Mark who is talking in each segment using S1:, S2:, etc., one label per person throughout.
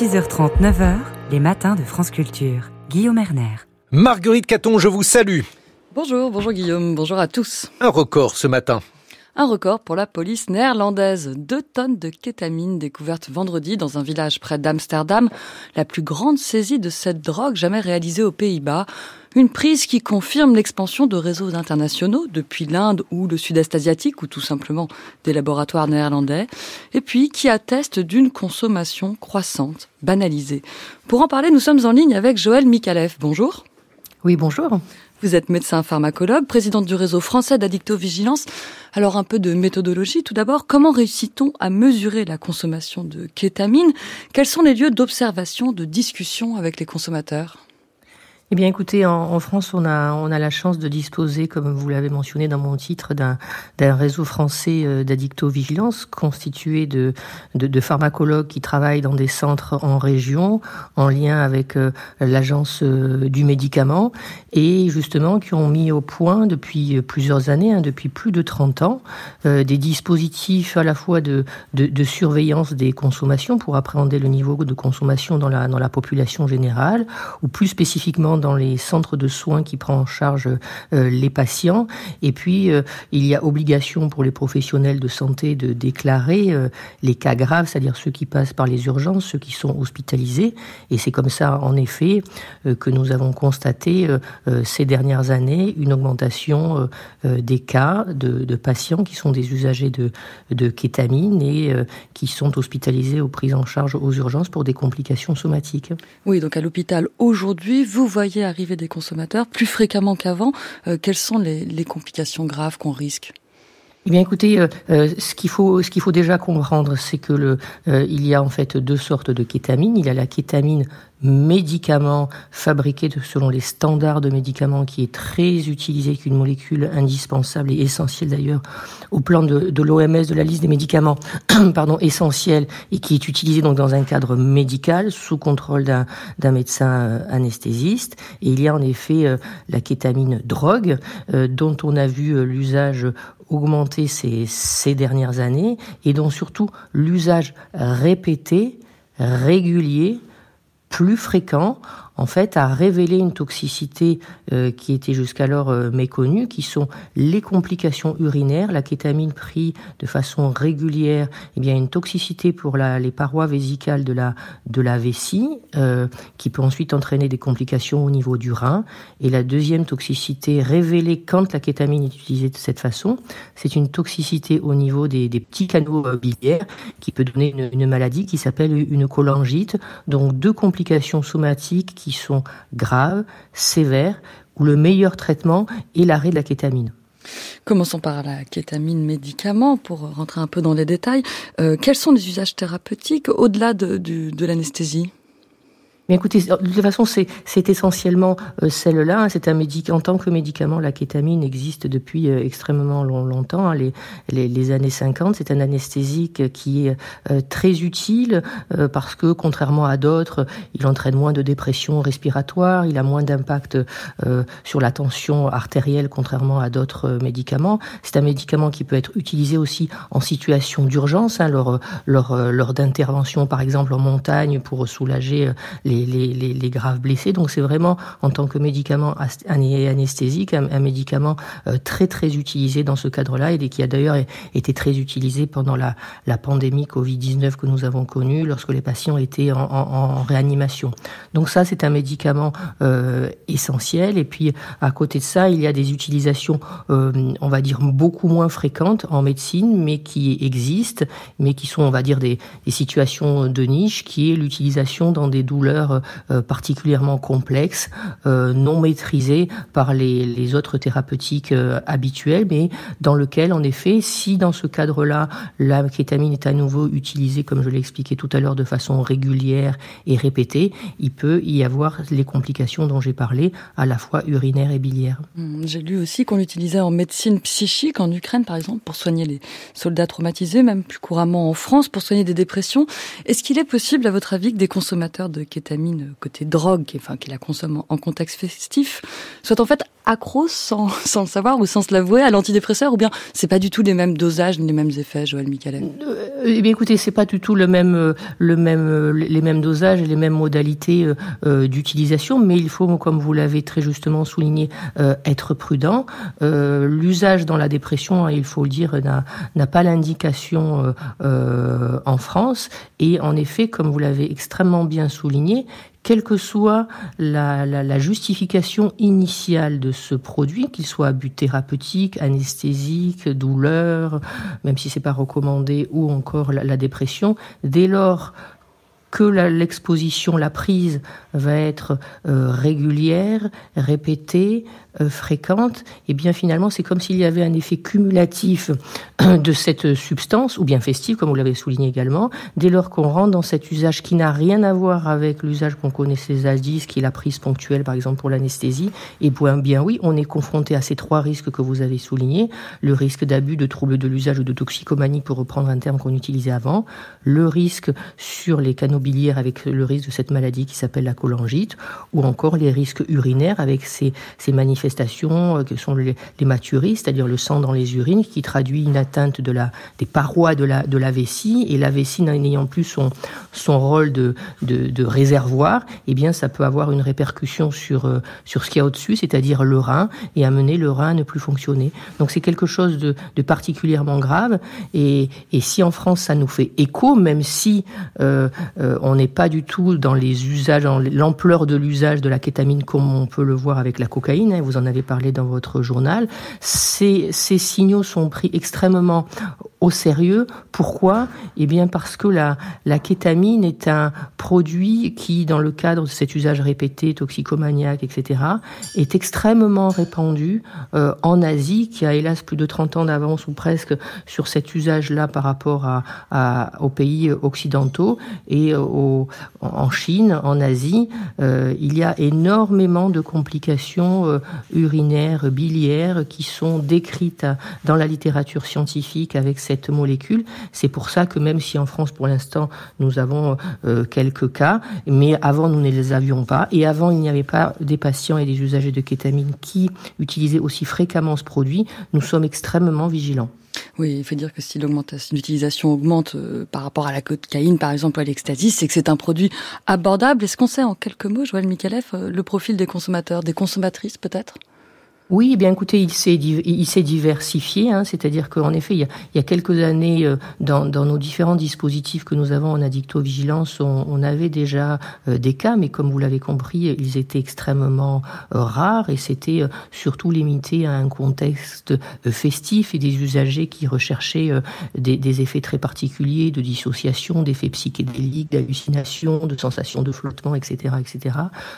S1: 6h30, 9h, les matins de France Culture. Guillaume Erner.
S2: Marguerite Caton, je vous salue.
S3: Bonjour, bonjour Guillaume, bonjour à tous.
S2: Un record ce matin.
S3: Un record pour la police néerlandaise. Deux tonnes de kétamine découvertes vendredi dans un village près d'Amsterdam. La plus grande saisie de cette drogue jamais réalisée aux Pays-Bas. Une prise qui confirme l'expansion de réseaux internationaux depuis l'Inde ou le sud-est asiatique ou tout simplement des laboratoires néerlandais. Et puis qui atteste d'une consommation croissante, banalisée. Pour en parler, nous sommes en ligne avec Joël Mikalev. Bonjour.
S4: Oui, bonjour.
S3: Vous êtes médecin pharmacologue, présidente du réseau français d'addictovigilance. Alors un peu de méthodologie tout d'abord. Comment réussit-on à mesurer la consommation de kétamine? Quels sont les lieux d'observation, de discussion avec les consommateurs?
S4: Eh bien, écoutez, en, France, on a, on a la chance de disposer, comme vous l'avez mentionné dans mon titre, d'un, réseau français euh, d'addictovigilance constitué de, de, pharmacologues qui travaillent dans des centres en région, en lien avec euh, l'agence euh, du médicament, et justement qui ont mis au point depuis plusieurs années, hein, depuis plus de 30 ans, des dispositifs à la fois de, de, de, surveillance des consommations pour appréhender le niveau de consommation dans la, dans la population générale, ou plus spécifiquement dans les centres de soins qui prend en charge euh, les patients. Et puis, euh, il y a obligation pour les professionnels de santé de déclarer euh, les cas graves, c'est-à-dire ceux qui passent par les urgences, ceux qui sont hospitalisés. Et c'est comme ça, en effet, que nous avons constaté ces dernières années une augmentation des cas de, patients qui sont des usagers de, de kétamine et qui sont hospitalisés ou pris en charge aux urgences pour des complications somatiques.
S3: Oui, donc à l'hôpital aujourd'hui, vous voyez voyez arriver des consommateurs plus fréquemment qu'avant. Euh, quelles sont les, complications graves qu'on risque?
S4: Eh bien, écoutez, euh, euh, ce qu'il faut, ce qu'il faut déjà comprendre, c'est que le, il y a en fait deux sortes de kétamine. Il y a la kétamine médicament fabriqué selon les standards de médicaments qui est très utilisé, qui est une molécule indispensable et essentielle d'ailleurs au plan de, l'OMS, de la liste des médicaments pardon, essentiels et qui est utilisé donc dans un cadre médical sous contrôle d'un médecin euh, anesthésiste. Et il y a en effet euh, la kétamine drogue euh, dont on a vu l'usage augmenter ces dernières années et dont surtout l'usage répété, régulier, plus fréquent en fait, a révélé une toxicité euh, qui était jusqu'alors euh, méconnue, qui sont les complications urinaires. La kétamine prise de façon régulière, eh bien, une toxicité pour les parois vésicales de la, vessie, euh, qui peut ensuite entraîner des complications au niveau du rein. Et la deuxième toxicité révélée quand la kétamine est utilisée de cette façon, c'est une toxicité au niveau des, petits canaux biliaires, qui peut donner une, une maladie qui s'appelle une cholangite. Donc, deux complications somatiques sont graves, sévères, où le meilleur traitement est l'arrêt de la kétamine.
S3: Commençons par la kétamine médicament pour rentrer un peu dans les détails. Euh, quels sont les usages thérapeutiques au-delà de l'anesthésie?
S4: Mais écoutez, de toute façon, c'est essentiellement euh, celle-là. Hein. C'est un médicament en tant que médicament. La kétamine existe depuis euh, extrêmement longtemps, hein. les, années 50. C'est un anesthésique qui est euh, très utile parce que, contrairement à d'autres, il entraîne moins de dépression respiratoire, il a moins d'impact sur la tension artérielle, contrairement à d'autres médicaments. C'est un médicament qui peut être utilisé aussi en situation d'urgence, hein, lors, lors, par exemple en montagne, pour soulager les les, graves blessés. Donc c'est vraiment en tant que médicament anesthésique un, médicament euh, très très utilisé dans ce cadre-là et qui a d'ailleurs été très utilisé pendant la, pandémie Covid-19 que nous avons connue lorsque les patients étaient en, réanimation. Donc ça c'est un médicament euh, essentiel et puis à côté de ça il y a des utilisations euh, on va dire beaucoup moins fréquentes en médecine mais qui existent mais qui sont on va dire des situations de niche qui est l'utilisation dans des douleurs euh, particulièrement complexe, euh, non maîtrisé par les, autres thérapeutiques euh, habituelles, mais dans lequel, en effet, si dans ce cadre-là, la kétamine est à nouveau utilisée, comme je l'ai expliqué tout à l'heure, de façon régulière et répétée, il peut y avoir les complications dont j'ai parlé, à la fois urinaires et biliaires.
S3: Hum, j'ai lu aussi qu'on l'utilisait en médecine psychique en Ukraine, par exemple, pour soigner les soldats traumatisés, même plus couramment en France, pour soigner des dépressions. Est-ce qu'il est possible, à votre avis, que des consommateurs de kétamine côté drogue, qui, enfin, qui la consomme en, contexte festif, soit en fait accro sans, sans le savoir ou sans se l'avouer à l'antidépresseur ou bien c'est pas du tout les mêmes dosages les mêmes effets, Joël Michalet?
S4: Euh, Eh bien écoutez, c'est pas du tout le même, euh, le même, euh, les mêmes dosages et les mêmes modalités d'utilisation, mais il faut, comme vous l'avez très justement souligné, être prudent. L'usage dans la dépression, hein, il faut le dire, n'a pas l'indication en France et en effet, comme vous l'avez extrêmement bien souligné, quelle que soit la, justification initiale de ce produit, qu'il soit à but thérapeutique, anesthésique, douleur, même si c'est pas recommandé, ou encore la dépression, dès lors que l'exposition, la prise va être euh, régulière, répétée, euh, fréquente, et eh bien finalement c'est comme s'il y avait un effet cumulatif de cette substance, ou bien festive, comme vous l'avez souligné également, dès lors qu'on rentre dans cet usage qui n'a rien à voir avec l'usage qu'on connaissait ZAS-10, qui est la prise ponctuelle par exemple pour l'anesthésie, et bien, bien oui, on est confronté à ces trois risques que vous avez soulignés, le risque d'abus, de troubles de l'usage ou de toxicomanie, pour reprendre un terme qu'on utilisait avant, le risque sur les canaux biliaires avec le risque de cette maladie qui s'appelle la cholangite, ou encore les risques urinaires avec ces, manifestations euh, que sont les, les c'est-à-dire le sang dans les urines, qui traduit une atteinte de la, des parois de la, de la vessie, et la vessie n'ayant plus son, son rôle de, de, réservoir, eh bien ça peut avoir une répercussion sur, euh, sur ce qu'il y a au-dessus, c'est-à-dire le rein, et amener le rein à ne plus fonctionner. Donc c'est quelque chose de, de particulièrement grave, et, et, si en France ça nous fait écho, même si euh on n'est pas du tout dans les usages, l'ampleur de l'usage de la kétamine comme on peut le voir avec la cocaïne, hein, vous en avez parlé dans votre journal, ces, ces signaux sont pris extrêmement au sérieux. Pourquoi? Eh bien parce que la, la kétamine est un produit qui, dans le cadre de cet usage répété, toxicomaniaque, etc., est extrêmement répandu euh, en Asie, qui a hélas plus de 30 ans d'avance ou presque sur cet usage-là par rapport aux pays occidentaux en Chine, en Asie, euh, il y a énormément de complications euh, urinaires, biliaires qui sont décrites dans la littérature scientifique avec cette molécule. C'est pour ça que même si en France, pour l'instant, nous avons euh, quelques cas, mais avant, nous ne les avions pas. Et avant, il n'y avait pas des patients et des usagers de kétamine qui utilisaient aussi fréquemment ce produit. Nous sommes extrêmement vigilants.
S3: Oui, il faut dire que si l'augmentation, l'utilisation augmente euh, par rapport à la cocaïne, par exemple, ou à l'ecstasy, c'est que c'est un produit abordable. Est-ce qu'on sait en quelques mots, Joël Mikalev, euh, le profil des consommateurs, des consommatrices peut-être?
S4: Oui, eh bien écoutez, il s'est diversifié, hein, c'est-à-dire qu'en effet, il y, a, quelques années, euh, dans, nos différents dispositifs que nous avons en addictovigilance, on, on avait déjà euh, des cas, mais comme vous l'avez compris, ils étaient extrêmement euh, rares et c'était surtout limité à un contexte festif et des usagers qui recherchaient des, effets très particuliers de dissociation, d'effets psychédéliques, d'hallucination, de sensations de flottement, etc., etc.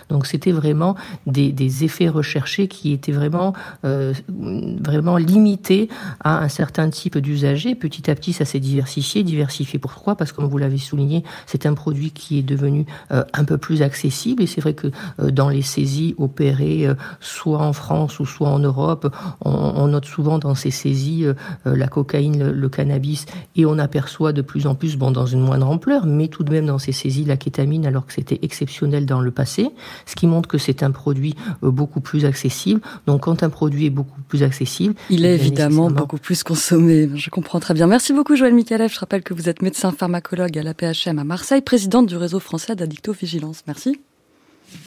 S4: Donc c'était vraiment des effets recherchés qui étaient vraiment euh, vraiment, limité à un certain type d'usagers. Petit à petit, ça s'est diversifié. Diversifié pourquoi? Parce que, comme vous l'avez souligné, c'est un produit qui est devenu euh, un peu plus accessible. Et c'est vrai que euh, dans les saisies opérées, soit en France ou soit en Europe, on, note souvent dans ces saisies la cocaïne, le, cannabis, et on aperçoit de plus en plus, bon, dans une moindre ampleur, mais tout de même dans ces saisies, la kétamine, alors que c'était exceptionnel dans le passé, ce qui montre que c'est un produit beaucoup plus accessible. Donc, quand un produit est beaucoup plus accessible,
S3: il est évidemment beaucoup plus consommé. Je comprends très bien. Merci beaucoup, Joël Mikalev. Je rappelle que vous êtes médecin pharmacologue à la PHM à Marseille, présidente du réseau français d'addictovigilance. Merci.